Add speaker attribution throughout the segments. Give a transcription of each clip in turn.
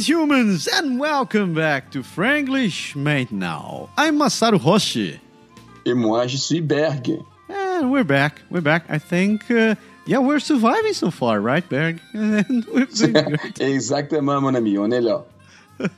Speaker 1: Greetings, humans, and welcome back to Franklish Franglish Now. I'm Masaru Hoshi.
Speaker 2: Et moi, je suis
Speaker 1: And we're back. We're back. I think, uh, yeah, we're surviving so far, right, Berg? And we're doing good.
Speaker 2: Exactement, mon ami, on est là.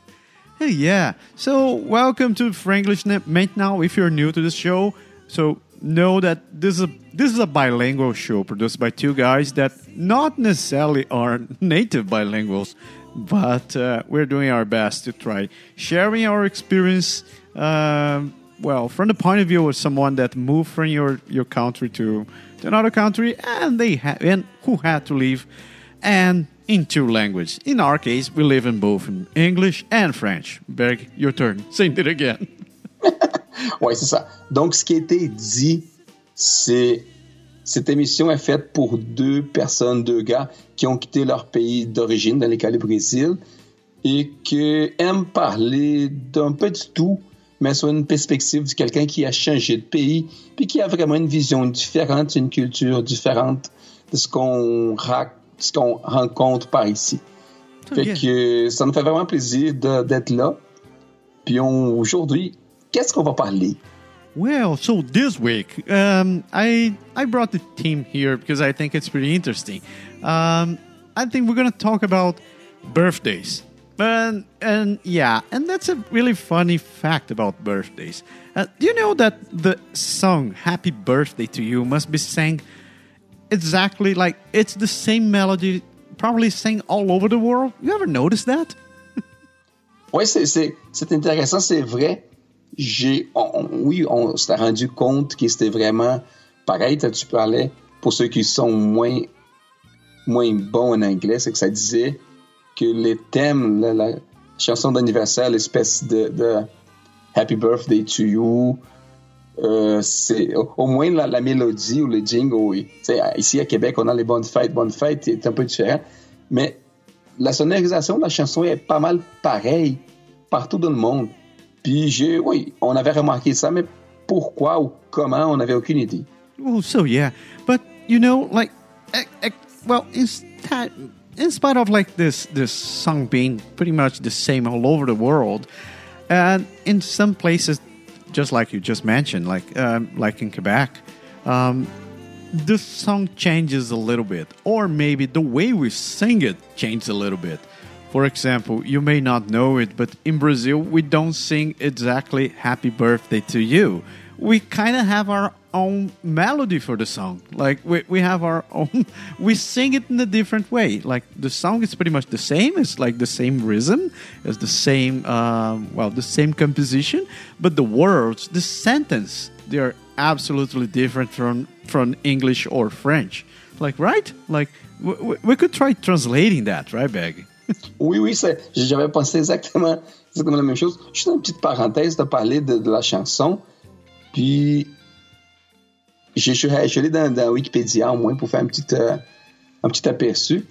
Speaker 1: Yeah. So, welcome to Franklish Franglish Now. If you're new to the show, so know that this is a this is a bilingual show produced by two guys that not necessarily are native bilinguals, but uh, we're doing our best to try sharing our experience. Um, well, from the point of view of someone that moved from your, your country to, to another country, and they ha- and who had to leave, and in two languages. In our case, we live in both English and French. Berg, your turn. Say it again.
Speaker 2: Oui, c'est ça. Donc, ce qui a été dit, c'est cette émission est faite pour deux personnes, deux gars qui ont quitté leur pays d'origine, dans les cas du Brésil, et qui aiment parler d'un peu de tout, mais sur une perspective de quelqu'un qui a changé de pays, puis qui a vraiment une vision différente, une culture différente de ce qu'on qu'on rencontre par ici. Fait que ça nous fait vraiment plaisir d'être là. Puis aujourd'hui, qu'est-ce qu'on va parler?
Speaker 1: Well, so this week, um, I I brought the team here because I think it's pretty interesting. Um, I think we're gonna talk about birthdays, and and yeah, and that's a really funny fact about birthdays. Uh, do you know that the song "Happy Birthday to You" must be sang exactly like it's the same melody, probably sang all over the world? You ever notice that?
Speaker 2: Oui, c'est, c'est, c'est intéressant, c'est vrai. J'ai, oui, on s'est rendu compte que c'était vraiment pareil. Tu parlais, pour ceux qui sont moins, moins bons en anglais, c'est que ça disait que les thèmes, la, chanson d'anniversaire, l'espèce de, Happy Birthday to You, euh, c'est au, moins la, la mélodie ou le jingle. ici à Québec, on a les bonnes fêtes, bonnes fêtes, c'est un peu différent. Mais la sonorisation de la chanson est pas mal pareille partout dans le monde. Puis j'ai, oui, on avait remarqué ça, mais pourquoi ou comment, on n'avait aucune idée.
Speaker 1: Oh, so yeah, but you know, like, eh, eh, well, in spite of like this this song being pretty much the same all over the world, and in some places, just like you just mentioned, like um, like in Quebec, um, the song changes a little bit, or maybe the way we sing it changes a little bit. For example, you may not know it, but in Brazil, we don't sing exactly happy birthday to you. We kind of have our own melody for the song. Like, we, we have our own, we sing it in a different way. Like, the song is pretty much the same, it's like the same rhythm, it's the same, um, well, the same composition, but the words, the sentence, they are absolutely different from, from English or French. Like, right? Like, we, we- could try translating that, right, Beg?
Speaker 2: Oui, oui, j'avais pensé exactement, exactement la même chose. Juste une petite parenthèse de parler de, la chanson. Puis, je je suis allé dans, Wikipédia au moins pour faire un petit, euh, un petit aperçu.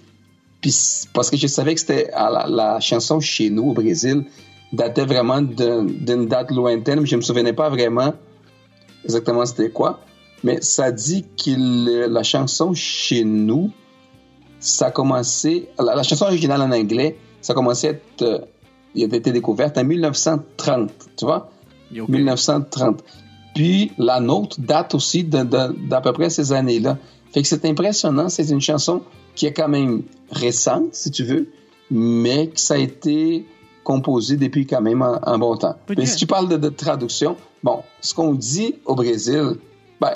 Speaker 2: Puis, parce que je savais que c'était la, la chanson chez nous au Brésil datait vraiment d'un- d'une date lointaine, mais je me souvenais pas vraiment exactement c'était quoi. Mais ça dit que la chanson chez nous, ça a commencé. La, la chanson originale en anglais, ça a commencé à être. euh, il a été découverte en 1930, tu vois?
Speaker 1: Ok.
Speaker 2: 1930. Puis la nôtre date aussi d'à peu près ces années-là. Fait que c'est impressionnant. C'est une chanson qui est quand même récente, si tu veux, mais que ça a été composé depuis quand même un, un bon temps.
Speaker 1: But
Speaker 2: Mais si tu parles de, de traduction, bon, ce qu'on dit au Brésil,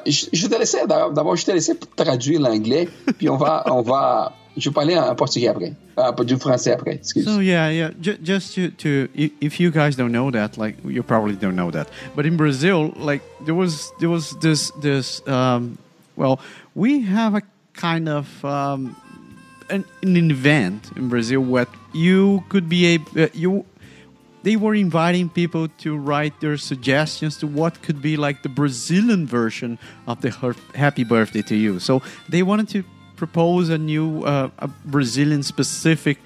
Speaker 2: je, je te d'abord, je te traduire l'anglais, puis on va, on va, je vais parler en portugais après, ah, du français après, excuse.
Speaker 1: So yeah, yeah. J- just to, to if you guys don't know that, like you probably don't know that, but in Brazil, like there was there was this this um, well, we have a kind of um, an, an event in Brazil where you could be a uh, you. They were inviting people to write their suggestions to what could be like the Brazilian version of the Happy Birthday to You. So they wanted to propose a new uh, a Brazilian specific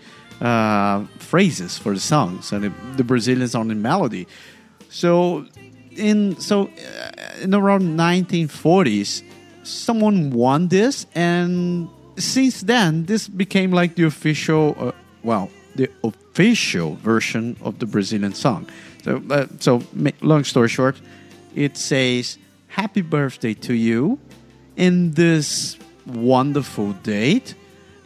Speaker 1: uh, phrases for the songs and the, Brazilians on the melody. So in so uh, in around 1940s, someone won this, and since then, this became like the official. Uh, well, the official version of the Brazilian song. So, uh, so long story short, it says, "Happy birthday to you in this wonderful date.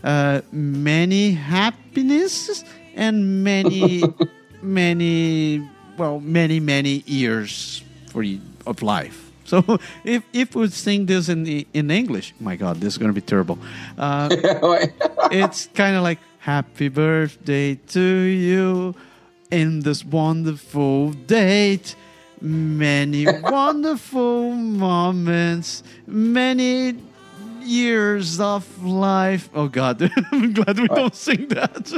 Speaker 1: Uh, many happiness and many, many, well, many, many years for you of life." So if if we sing this in the, in English, my God, this is going to be terrible. Uh, it's kind of like happy birthday to you in this wonderful date. Many wonderful moments many years of life. Oh god. I'm glad we don't sing that.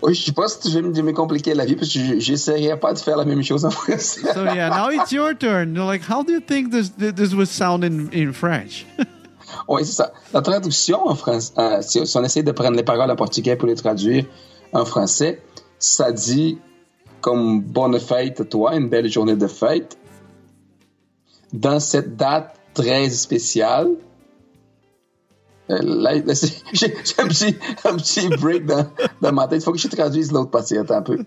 Speaker 2: Oui, je sais pas si tu veux me compliquer la vie, parce que je- j'essaierai pas de faire la même chose en français.
Speaker 1: so yeah now it's your turn. Like how do you think this this would sound in in french
Speaker 2: Oui, c'est ça. La traduction en français, euh, si, on essaie de prendre les paroles en portugais pour les traduire en français, ça dit comme bonne fête à toi, une belle journée de fête. Dans cette date très spéciale, euh, là, j'ai un petit, un petit break dans, dans ma tête. Il faut que je traduise l'autre partie. Un peu.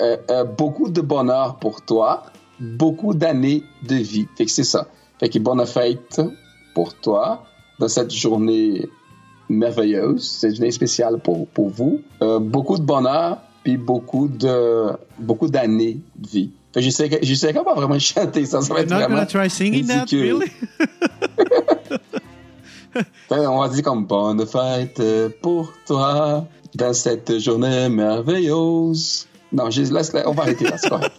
Speaker 2: Euh, beaucoup de bonheur pour toi, beaucoup d'années de vie. Fait que c'est ça. Fait que bonne fête pour toi dans cette journée merveilleuse, cette journée spéciale pour, pour vous. Euh, beaucoup de bonheur, puis beaucoup de beaucoup d'années de vie. Fait que j'essaie j'essaie pas vraiment chanter ça, ça va être vraiment
Speaker 1: try singing that really
Speaker 2: on va dire comme bonne fête pour toi dans cette journée merveilleuse. Non, je laisse, on va arrêter là, c'est correct.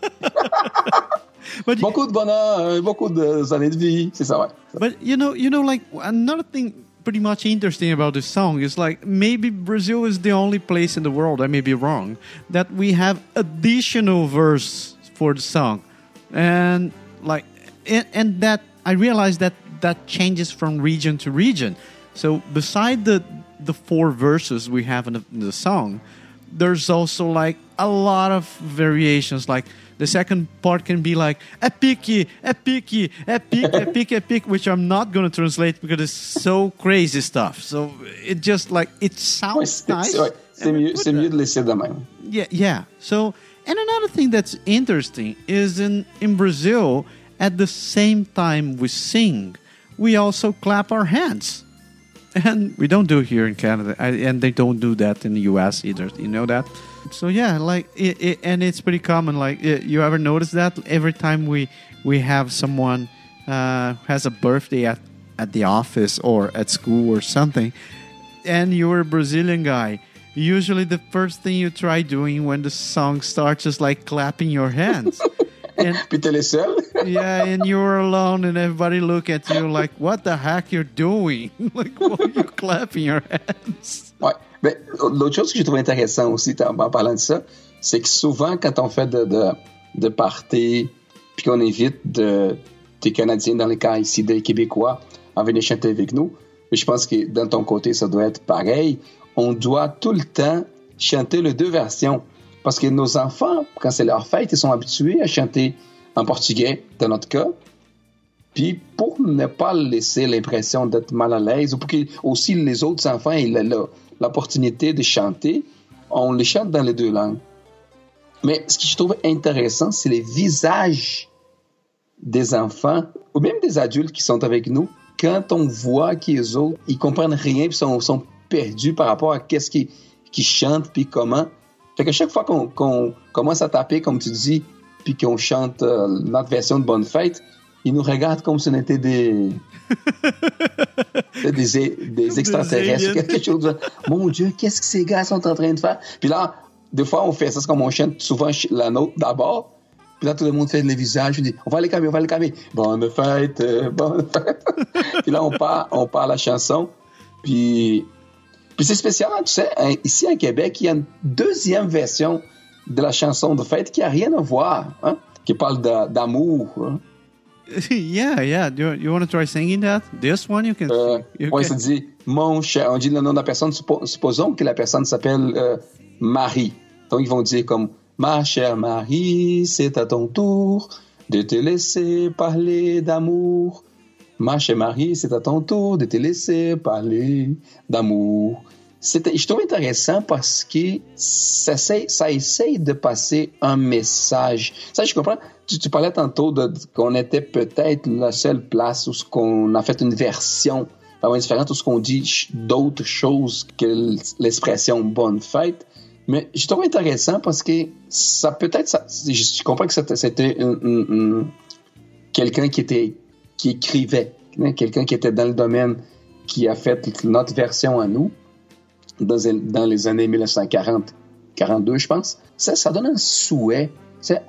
Speaker 1: But
Speaker 2: Beaucoup de bonheur, euh, beaucoup d'années de vie, c'est ça, ouais.
Speaker 1: But you know, you know, like another thing pretty much interesting about this song is like maybe Brazil is the only place in the world, I may be wrong, that we have additional verse for the song, and like, and, and that I realized that that changes from region to region. So beside the the four verses we have in the, in the song, there's also like a lot of variations like the second part can be like epic epic epic epic epic which i'm not going to translate because it's so crazy stuff so it just like it sounds nice
Speaker 2: c'est- ouais, c'est
Speaker 1: and we
Speaker 2: mieux,
Speaker 1: put
Speaker 2: c'est
Speaker 1: that.
Speaker 2: mieux de laisser de même.
Speaker 1: Yeah, yeah. So, and another thing that's interesting is in in Brazil, at the same time we sing, we also clap our hands, and we don't do it here in Canada, and they don't do that in the U.S. either. You know that? So yeah, like it, it, and it's pretty common. Like i you ever notice that every time we we have someone uh, has a birthday at at the office or at school or something, and you're a Brazilian guy, usually the first thing you try doing when the song starts is like clapping your hands. and yeah, and you're alone and everybody look at you like, what the heck you're doing? like, why are you clapping your hands?
Speaker 2: L'autre chose que j'ai trouvé intéressant aussi en, parlant de ça, c'est que souvent, quand on fait de, de, de parties, puis qu'on invite de, des Canadiens, dans les cas ici des Québécois, à venir chanter avec nous, mais je pense que dans ton côté, ça doit être pareil. On doit tout le temps chanter les deux versions. Parce que nos enfants, quand c'est leur fête, ils sont habitués à chanter en portugais, dans notre cas. Puis pour ne pas laisser l'impression d'être mal à l'aise, ou pour que aussi les autres enfants aient la- la- l'opportunité de chanter, on les chante dans les deux langues. Mais ce que je trouve intéressant, c'est les visages des enfants, ou même des adultes qui sont avec nous, quand on voit qu'ils autres, ils comprennent rien, puis sont, sont perdus par rapport à qu'est-ce qu'ils qu'ils chantent, puis comment. Fait que chaque fois qu'on qu'on commence à taper, comme tu dis, puis qu'on chante euh, notre version de Bonne Fête, ils nous regardent comme si on était des, des, des extraterrestres, quelque chose. de- Mon Dieu, qu'est-ce que ces gars sont en train de faire? Puis là, des fois, on fait ça, c'est comme on chante souvent la note d'abord. Puis là, tout le monde fait les visages. Je dis, on va les calmer, on va les calmer. Bonne fête, euh, bonne fête. puis là, on part, on part la chanson. Puis, puis c'est spécial, hein, tu sais, hein, ici à Québec, il y a une deuxième version de la chanson de fête qui a rien à voir, hein, qui parle d'a- d'amour. hein.
Speaker 1: yeah, yeah. You, you want to try singing that? This one you can
Speaker 2: Euh.
Speaker 1: You
Speaker 2: ouais,
Speaker 1: can-
Speaker 2: dit mon cher. On dit le nom de la personne. suppo- supposons que la personne s'appelle euh, Marie. Donc ils vont dire comme ma chère Marie, c'est à ton tour de te laisser parler d'amour. Ma chère Marie, c'est à ton tour de te laisser parler d'amour. Je trouve intéressant parce que ça, ça essaye de passer un message. Ça, je comprends. Tu, parlais tantôt de, qu'on était peut-être la seule place où ce qu'on a fait une version vraiment différente, où ce qu'on dit d'autres choses que l'expression bonne fête. Mais je trouve intéressant parce que ça peut-être, je comprends que c'était quelqu'un qui était, qui écrivait, hein, quelqu'un qui était dans le domaine, qui a fait notre version à nous dans, les années 1940, 42, je pense. Ça, ça donne un souhait.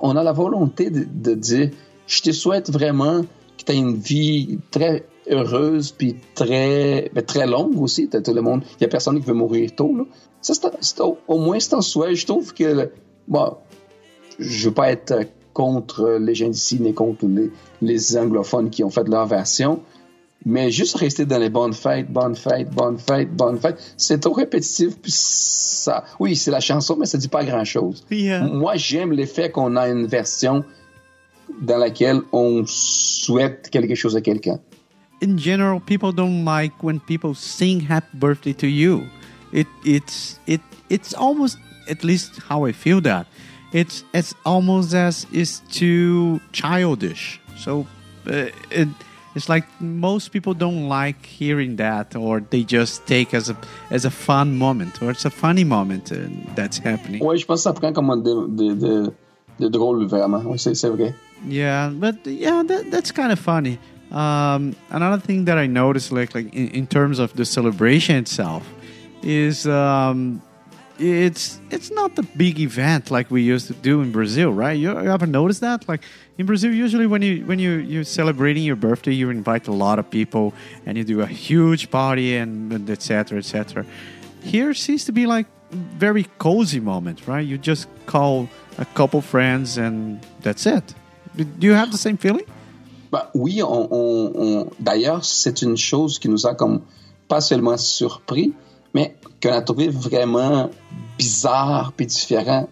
Speaker 2: on a la volonté de, dire, je te souhaite vraiment que tu aies une vie très heureuse puis très ben, très longue aussi tout le monde il y a personne qui veut mourir tôt là. ça c'est au moins c'est un souhait je trouve que bon je veux pas être contre les gens d'ici ni contre les, les anglophones qui ont fait leur version mais juste rester dans les bonnes fêtes, bonnes fêtes, bonnes fêtes, bonnes fêtes, c'est trop répétitif. Puis ça, oui, c'est la chanson, mais ça dit pas grand-chose. Moi, j'aime l'effet qu'on a une version dans laquelle on souhaite quelque chose à quelqu'un.
Speaker 1: In general, people don't like when people sing happy birthday to you. It it's it it's almost at least how I feel that. It's it's almost as is too childish. So uh, it it's like most people don't like hearing that or they just take as a as a fun moment or it's a funny moment uh, that's happening.
Speaker 2: Ouais je pense que ça prend comme de, de, de, drôle vraiment oui c'est, c'est vrai
Speaker 1: yeah but yeah that, that's kind of funny. Um, another thing that I noticed like like in, in terms of the celebration itself is um, it's it's not a big event like we used to do in Brazil, right? You, you ever noticed that? Like in Brazil, usually when you when you you're celebrating your birthday, you invite a lot of people and you do a huge party and etc. etc. Here seems to be like very cozy moment, right? You just call a couple friends and that's it. Do you have the same feeling?
Speaker 2: Bah, oui, on, on, on... d'ailleurs, c'est une chose qui nous a comme pas seulement surpris, mais qu'on a trouvé vraiment bizarre puis différent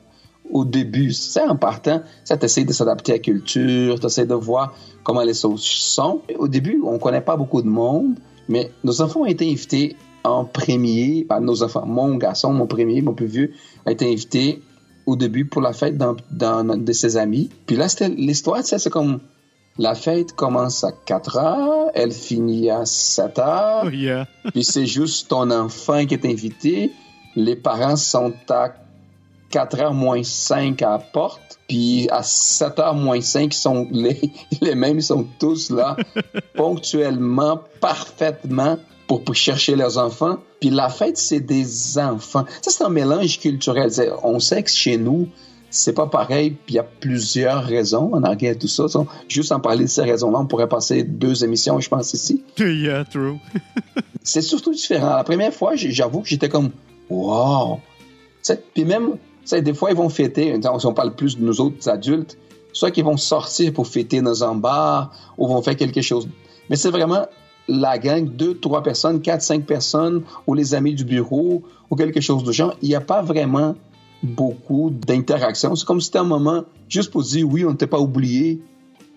Speaker 2: au début. C'est en partant, ça t'essaie de s'adapter à la culture, t'essaies de voir comment les choses sont. Au début, on connaît pas beaucoup de monde, mais nos enfants ont été invités en premier, ben, nos enfants, mon garçon, mon premier, mon plus vieux, a été invité au début pour la fête d'un de ses amis. Puis là, c'était l'histoire, c'est comme la fête commence à 4 heures, elle finit à 7 heures.
Speaker 1: Oh,
Speaker 2: puis c'est juste ton enfant qui est invité. Les parents sont à 4 heures moins 5 à la porte. Puis à 7 heures moins 5, sont les, les mêmes, ils sont tous là, ponctuellement, parfaitement, pour, pour chercher leurs enfants. Puis la fête, c'est des enfants. Ça, c'est un mélange culturel. On sait que chez nous, c'est pas pareil, puis il y a plusieurs raisons en arrière de tout ça. Juste en parler de ces raisons-là, on pourrait passer deux émissions, je pense, ici.
Speaker 1: Yeah, true.
Speaker 2: c'est surtout différent. La première fois, j'avoue que j'étais comme, wow! Puis même, des fois, ils vont fêter, si on parle plus de nous autres adultes, soit qu'ils vont sortir pour fêter dans un bar ou vont faire quelque chose. Mais c'est vraiment la gang, deux, trois personnes, quatre, cinq personnes, ou les amis du bureau, ou quelque chose de genre. Il n'y a pas vraiment beaucoup d'interactions. C'est comme si c'était un moment juste pour dire oui, on ne pas oublié,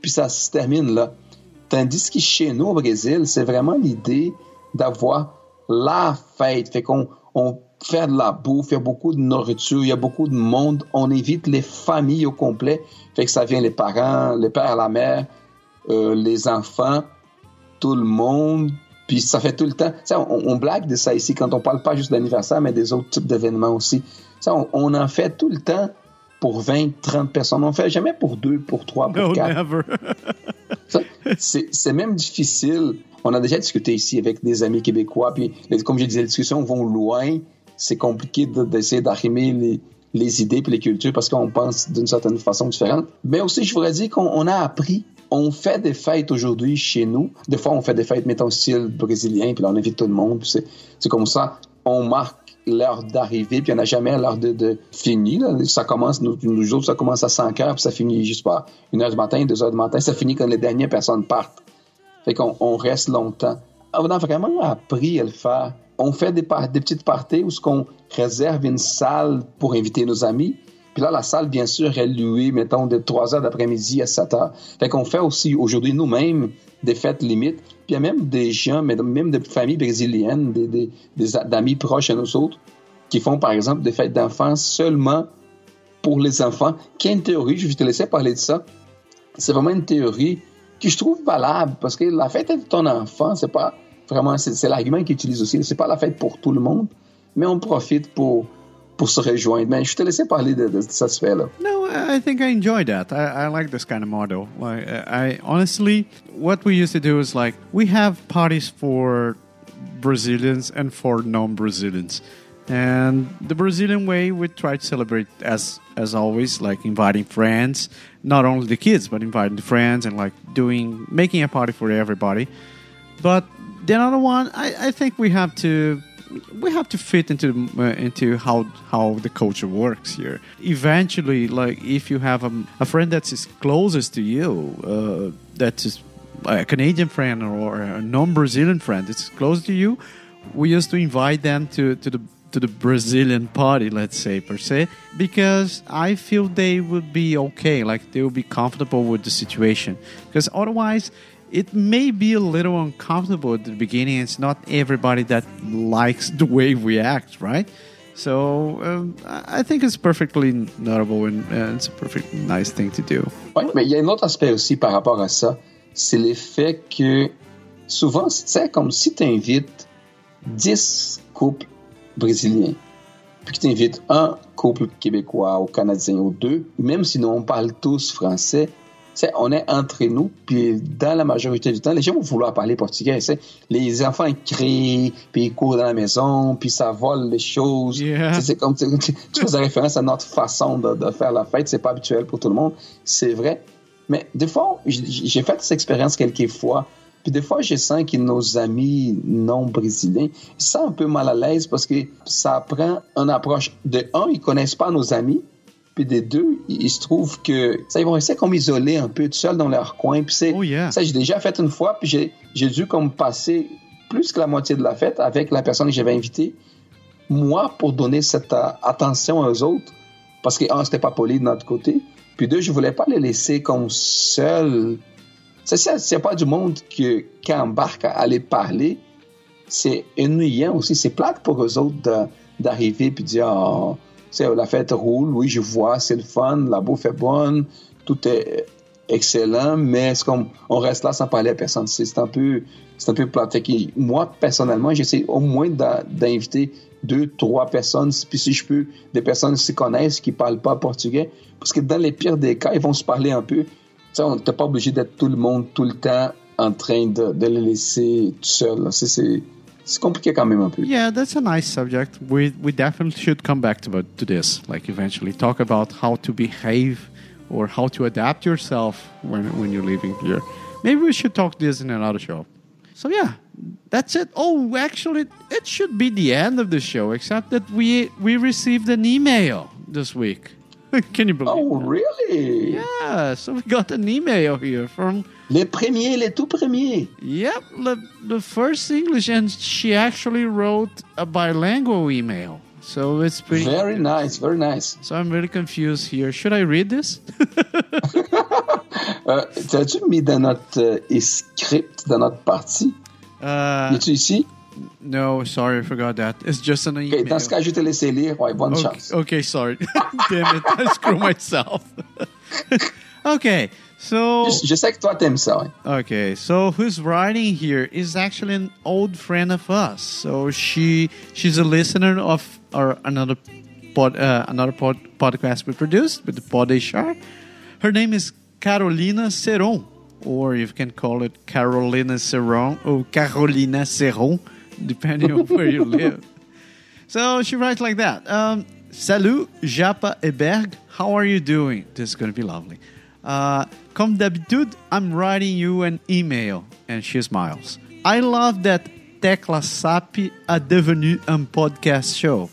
Speaker 2: puis ça se termine là. Tandis que chez nous au Brésil, c'est vraiment l'idée d'avoir la fête. Fait qu'on on fait de la bouffe, il y a beaucoup de nourriture, il y a beaucoup de monde. On invite les familles au complet. Fait que ça vient les parents, les pères, la mère, euh, les enfants, tout le monde. Puis ça fait tout le temps. On, on, blague de ça ici quand on parle pas juste d'anniversaire, mais des autres types d'événements aussi. On, on, en fait tout le temps pour 20, 30 personnes. On ne fait jamais pour deux, pour trois, pour quatre. c'est même difficile. On a déjà discuté ici avec des amis québécois, puis comme je disais, les discussions vont loin. C'est compliqué d'essayer d'arrimer les, les idées et les cultures parce qu'on pense d'une certaine façon différente. Mais aussi, je voudrais dire qu'on a appris on fait des fêtes aujourd'hui chez nous. Des fois, on fait des fêtes, mettons, style brésilien, puis là, on invite tout le monde. C'est comme ça. On marque l'heure d'arrivée, puis il n'y en a jamais l'heure de, de finir. Ça commence, nous, nous autres, ça commence à 5 heures, puis ça finit, je sais pas, 1 heure du matin, 2 heures du matin. Ça finit quand les dernières personnes partent. Fait qu'on on reste longtemps. On a vraiment appris à le faire. On fait des, des petites parties où ce qu'on réserve une salle pour inviter nos amis. Puis là, la salle, bien sûr, est louée, mettons, de 3 heures d'après-midi à 7 heures. Fait qu'on fait aussi aujourd'hui nous-mêmes des fêtes limites. Puis il y a même des gens, même des familles brésiliennes, des amis proches à nous autres, qui font par exemple des fêtes d'enfants seulement pour les enfants, qui est une théorie, je vais te laisser parler de ça. C'est vraiment une théorie que je trouve valable parce que la fête de ton enfant, c'est pas vraiment, c'est l'argument qu'ils utilisent aussi, c'est pas la fête pour tout le monde, mais on profite pour se rejoindre.
Speaker 1: No, I think I enjoy that. I, I like this kind of model. Like, I honestly, what we used to do is like we have parties for Brazilians and for non-Brazilians. And the Brazilian way, we try to celebrate as as always, like inviting friends, not only the kids, but inviting the friends and like doing making a party for everybody. But the other one, I, I think we have to we have to fit into uh, into how how the culture works here. Eventually, like if you have a, a friend that's closest to you, uh, that's a Canadian friend or a non-Brazilian friend that's close to you, we used to invite them to to the to the Brazilian party, let's say per se, because I feel they would be okay, like they would be comfortable with the situation. Because otherwise, it may be a little uncomfortable at the beginning. It's not everybody that likes the way we act, right? So um, I think it's perfectly notable and, and it's a perfect nice thing to do.
Speaker 2: Oui, mais il y a un autre aspect aussi par rapport à ça, c'est l'effet que souvent, c'est comme si tu invites 10 couples brésiliens, puis que tu invites un couple québécois ou canadien ou deux, même si nous on parle tous français, on est entre nous, puis dans la majorité du temps, les gens vont vouloir parler portugais. Les enfants ils crient, puis ils courent dans la maison, puis ça vole les choses. C'est comme tu, faisais référence à notre façon de, de faire la fête. C'est pas habituel pour tout le monde, c'est vrai. Mais des fois, j'ai fait cette expérience quelques fois. Puis des fois, je sens que nos amis non brésiliens sont un peu mal à l'aise parce que ça prend une approche de un, ils connaissent pas nos amis. Puis des deux, il se trouve que ça, ils vont rester comme isolés un peu, tout seuls dans leur coin. Puis c'est,
Speaker 1: Oh, yeah.
Speaker 2: ça, j'ai déjà fait une fois, puis j'ai, j'ai dû comme passer plus que la moitié de la fête avec la personne que j'avais invitée, moi, pour donner cette euh, attention aux autres. Parce que, un, c'était pas poli de notre côté. Puis deux, je voulais pas les laisser comme seuls. C'est ça, c'est pas du monde que, qui embarque à aller parler. C'est ennuyant aussi. C'est plate pour eux autres de- d'arriver puis de dire, sais, la fête roule, oui, je vois, c'est le fun, la bouffe est bonne, tout est excellent, mais c'est comme, on reste là sans parler à personne? C'est un peu, c'est un peu moi, personnellement, j'essaie au moins d'inviter deux, trois personnes, puis si je peux, des personnes qui se connaissent, qui parlent pas portugais, parce que dans les pires des cas, ils vont se parler un peu. Tu sais, on n'est pas obligé d'être tout le monde, tout le temps, en train de, de les laisser tout seul. C'est- C'est c'est compliqué quand même un.
Speaker 1: Yeah, that's a nice subject. We we definitely should come back to to this. Like eventually talk about how to behave or how to adapt yourself when when you're living here. Maybe we should talk this in another show. So yeah, that's it. Oh, actually, it should be the end of the show, except that we we received an email this week. Can you believe?
Speaker 2: Oh,
Speaker 1: that?
Speaker 2: really?
Speaker 1: Yeah, so we got an email here from
Speaker 2: Les premiers, les tout premiers.
Speaker 1: Yep, the, the first English, and she actually wrote a bilingual email. So it's pretty.
Speaker 2: Very nice, very nice.
Speaker 1: So I'm really confused here. Should I read this?
Speaker 2: Euh, T'as-tu mis dans notre euh, script, dans notre partie?
Speaker 1: Uh,
Speaker 2: Es-tu ici?
Speaker 1: no, sorry, I forgot that. It's just an email.
Speaker 2: dans ce cas, je te laisser lire. Ouais, bonne
Speaker 1: okay,
Speaker 2: chance.
Speaker 1: okay, sorry. Damn it, I screw myself. okay, so
Speaker 2: Je, je sais que toi, t'aimes ça. ouais.
Speaker 1: Okay, so who's writing here is actually an old friend of us. So she she's a listener of our another pod uh, another pod, podcast we produced with the Pod HR. Her name is Carolina Seron, or you can call it Carolina Seron or Carolina Seron, depending on where you live. So she writes like that. Um, Salut, Japa et Berg. How are you doing? This is going to be lovely. Uh, comme d'habitude, I'm writing you an email. And she smiles. I love that Tecla Sapi a devenu un podcast show.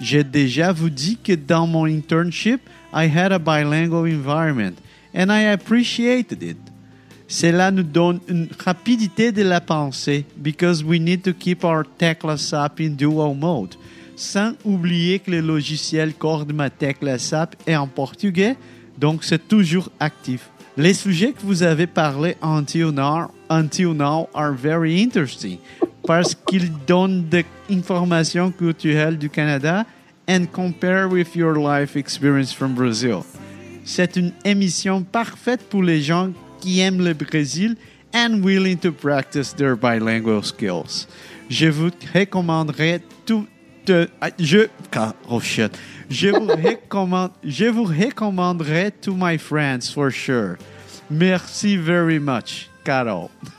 Speaker 1: J'ai déjà dit que dans mon internship, I had a bilingual environment and I appreciated it. Cela nous donne une rapidité de la pensée because we need to keep our Tecla SAP in dual mode. sans oublier que le logiciel Cordmatec, la SAP, est en portugais, donc c'est toujours actif. Les sujets que vous avez parlé until now, until now are very interesting parce qu'ils donnent des informations culturelles du Canada and compare with your life experience from Brazil. C'est une émission parfaite pour les gens qui aiment le Brésil and willing to practice their bilingual skills. Je vous recommanderais tout de, je oh shit. Je vous recommande je vous recommanderais to my friends for sure. Merci very much, Carol.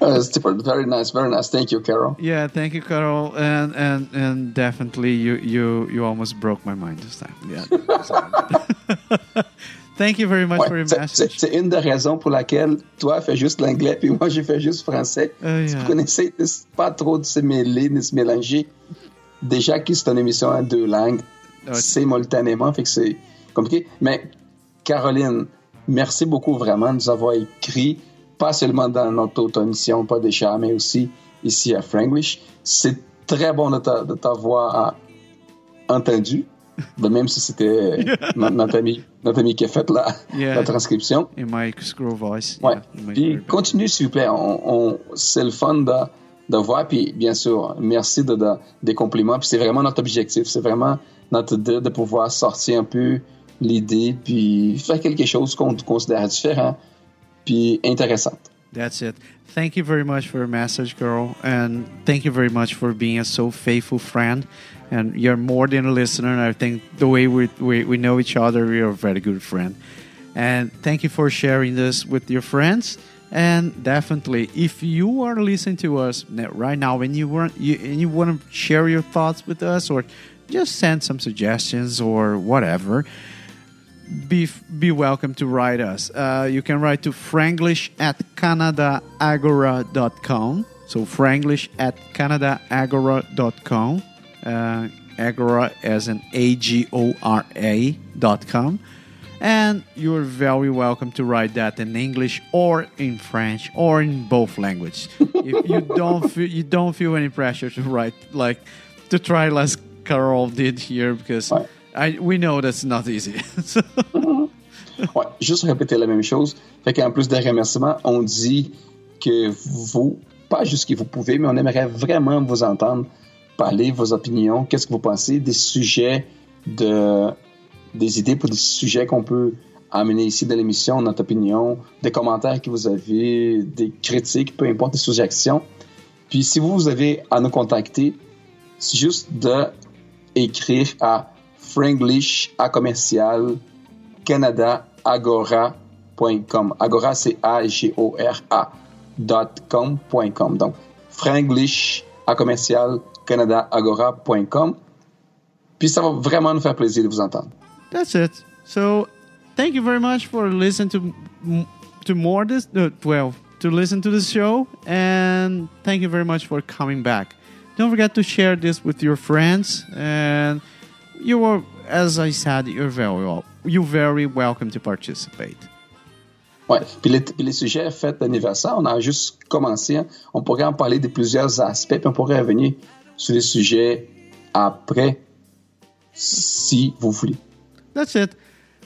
Speaker 2: uh, very nice, very nice. Thank you, Carol.
Speaker 1: Yeah, thank you, Carol. And and and definitely, you you you almost broke my mind this time. Yeah. Thank you very much
Speaker 2: ouais,
Speaker 1: for your message.
Speaker 2: C'est une des raisons pour laquelle toi fais juste l'anglais puis moi je fais juste français.
Speaker 1: Oh, yeah.
Speaker 2: Tu connaissais pas trop de se mêler, de se mélanger. Déjà que c'est une émission à deux langues,
Speaker 1: Ouais.
Speaker 2: simultanément, fait que c'est compliqué. Mais Caroline, merci beaucoup vraiment de nous avoir écrit, pas seulement dans notre autre émission, pas chats, mais aussi ici à Franglish. C'est très bon de t'avoir euh, entendu, de même si c'était no- notre, ami, notre ami qui a fait la,
Speaker 1: Yeah.
Speaker 2: la transcription.
Speaker 1: In my screw voice.
Speaker 2: Ouais.
Speaker 1: yeah,
Speaker 2: Puis continue, s'il vous plaît. On, on- c'est le fun de, de voir. Puis bien sûr, merci de, de- des compliments. Puis c'est vraiment notre objectif. C'est vraiment notre de, de pouvoir sortir un peu l'idée, puis faire quelque chose qu'on considère différent, puis intéressant.
Speaker 1: That's it. Thank you very much for your message, girl, and thank you very much for being a so faithful friend. And you're more than a listener. I think the way we, we, we know each other, we are a very good friend. And thank you for sharing this with your friends. And definitely, if you are listening to us right now and you want you, and you want to share your thoughts with us, or just send some suggestions or whatever, be be welcome to write us. Uh, you can write to franglish at canadaagora.com. So franglish at canadaagora.com. Uh, agora as an A G O R A dot com. And you're very welcome to write that in English or in French or in both languages. if you don't feel, you don't feel any pressure to write like to try as Carol did here because I we know that's not easy. So-
Speaker 2: Ouais, juste répéter la même chose. Fait qu'en plus des remerciements, on dit que vous, pas juste que vous pouvez, mais on aimerait vraiment vous entendre parler vos opinions. Qu'est-ce que vous pensez des sujets, de, des idées pour des sujets qu'on peut amener ici dans l'émission, notre opinion, des commentaires que vous avez, des critiques, peu importe, des suggestions. Puis si vous avez à nous contacter, c'est juste de écrire à franglish à. Agora, c'est A-G-O-R-A. Donc, franglish canadaagora.com. Puis ça va vraiment nous faire plaisir de vous entendre.
Speaker 1: that's it. So thank you very much for listening to to more this uh, well to listen to the show and thank you very much for coming back. Don't forget to share this with your friends and you are as I said you're very wel- you're very welcome to participate.
Speaker 2: Ouais. Puis les, puis les sujets d'anniversaire, on a juste commencé. hein. On pourrait en parler de plusieurs aspects, puis on pourrait revenir sur les sujets après, si vous voulez.
Speaker 1: That's it.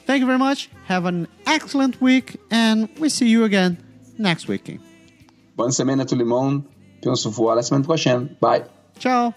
Speaker 1: Thank you very much. Have an excellent week and we see you again next week.
Speaker 2: Bonne semaine à tout le monde, puis on se voit la semaine prochaine. Bye!
Speaker 1: Ciao.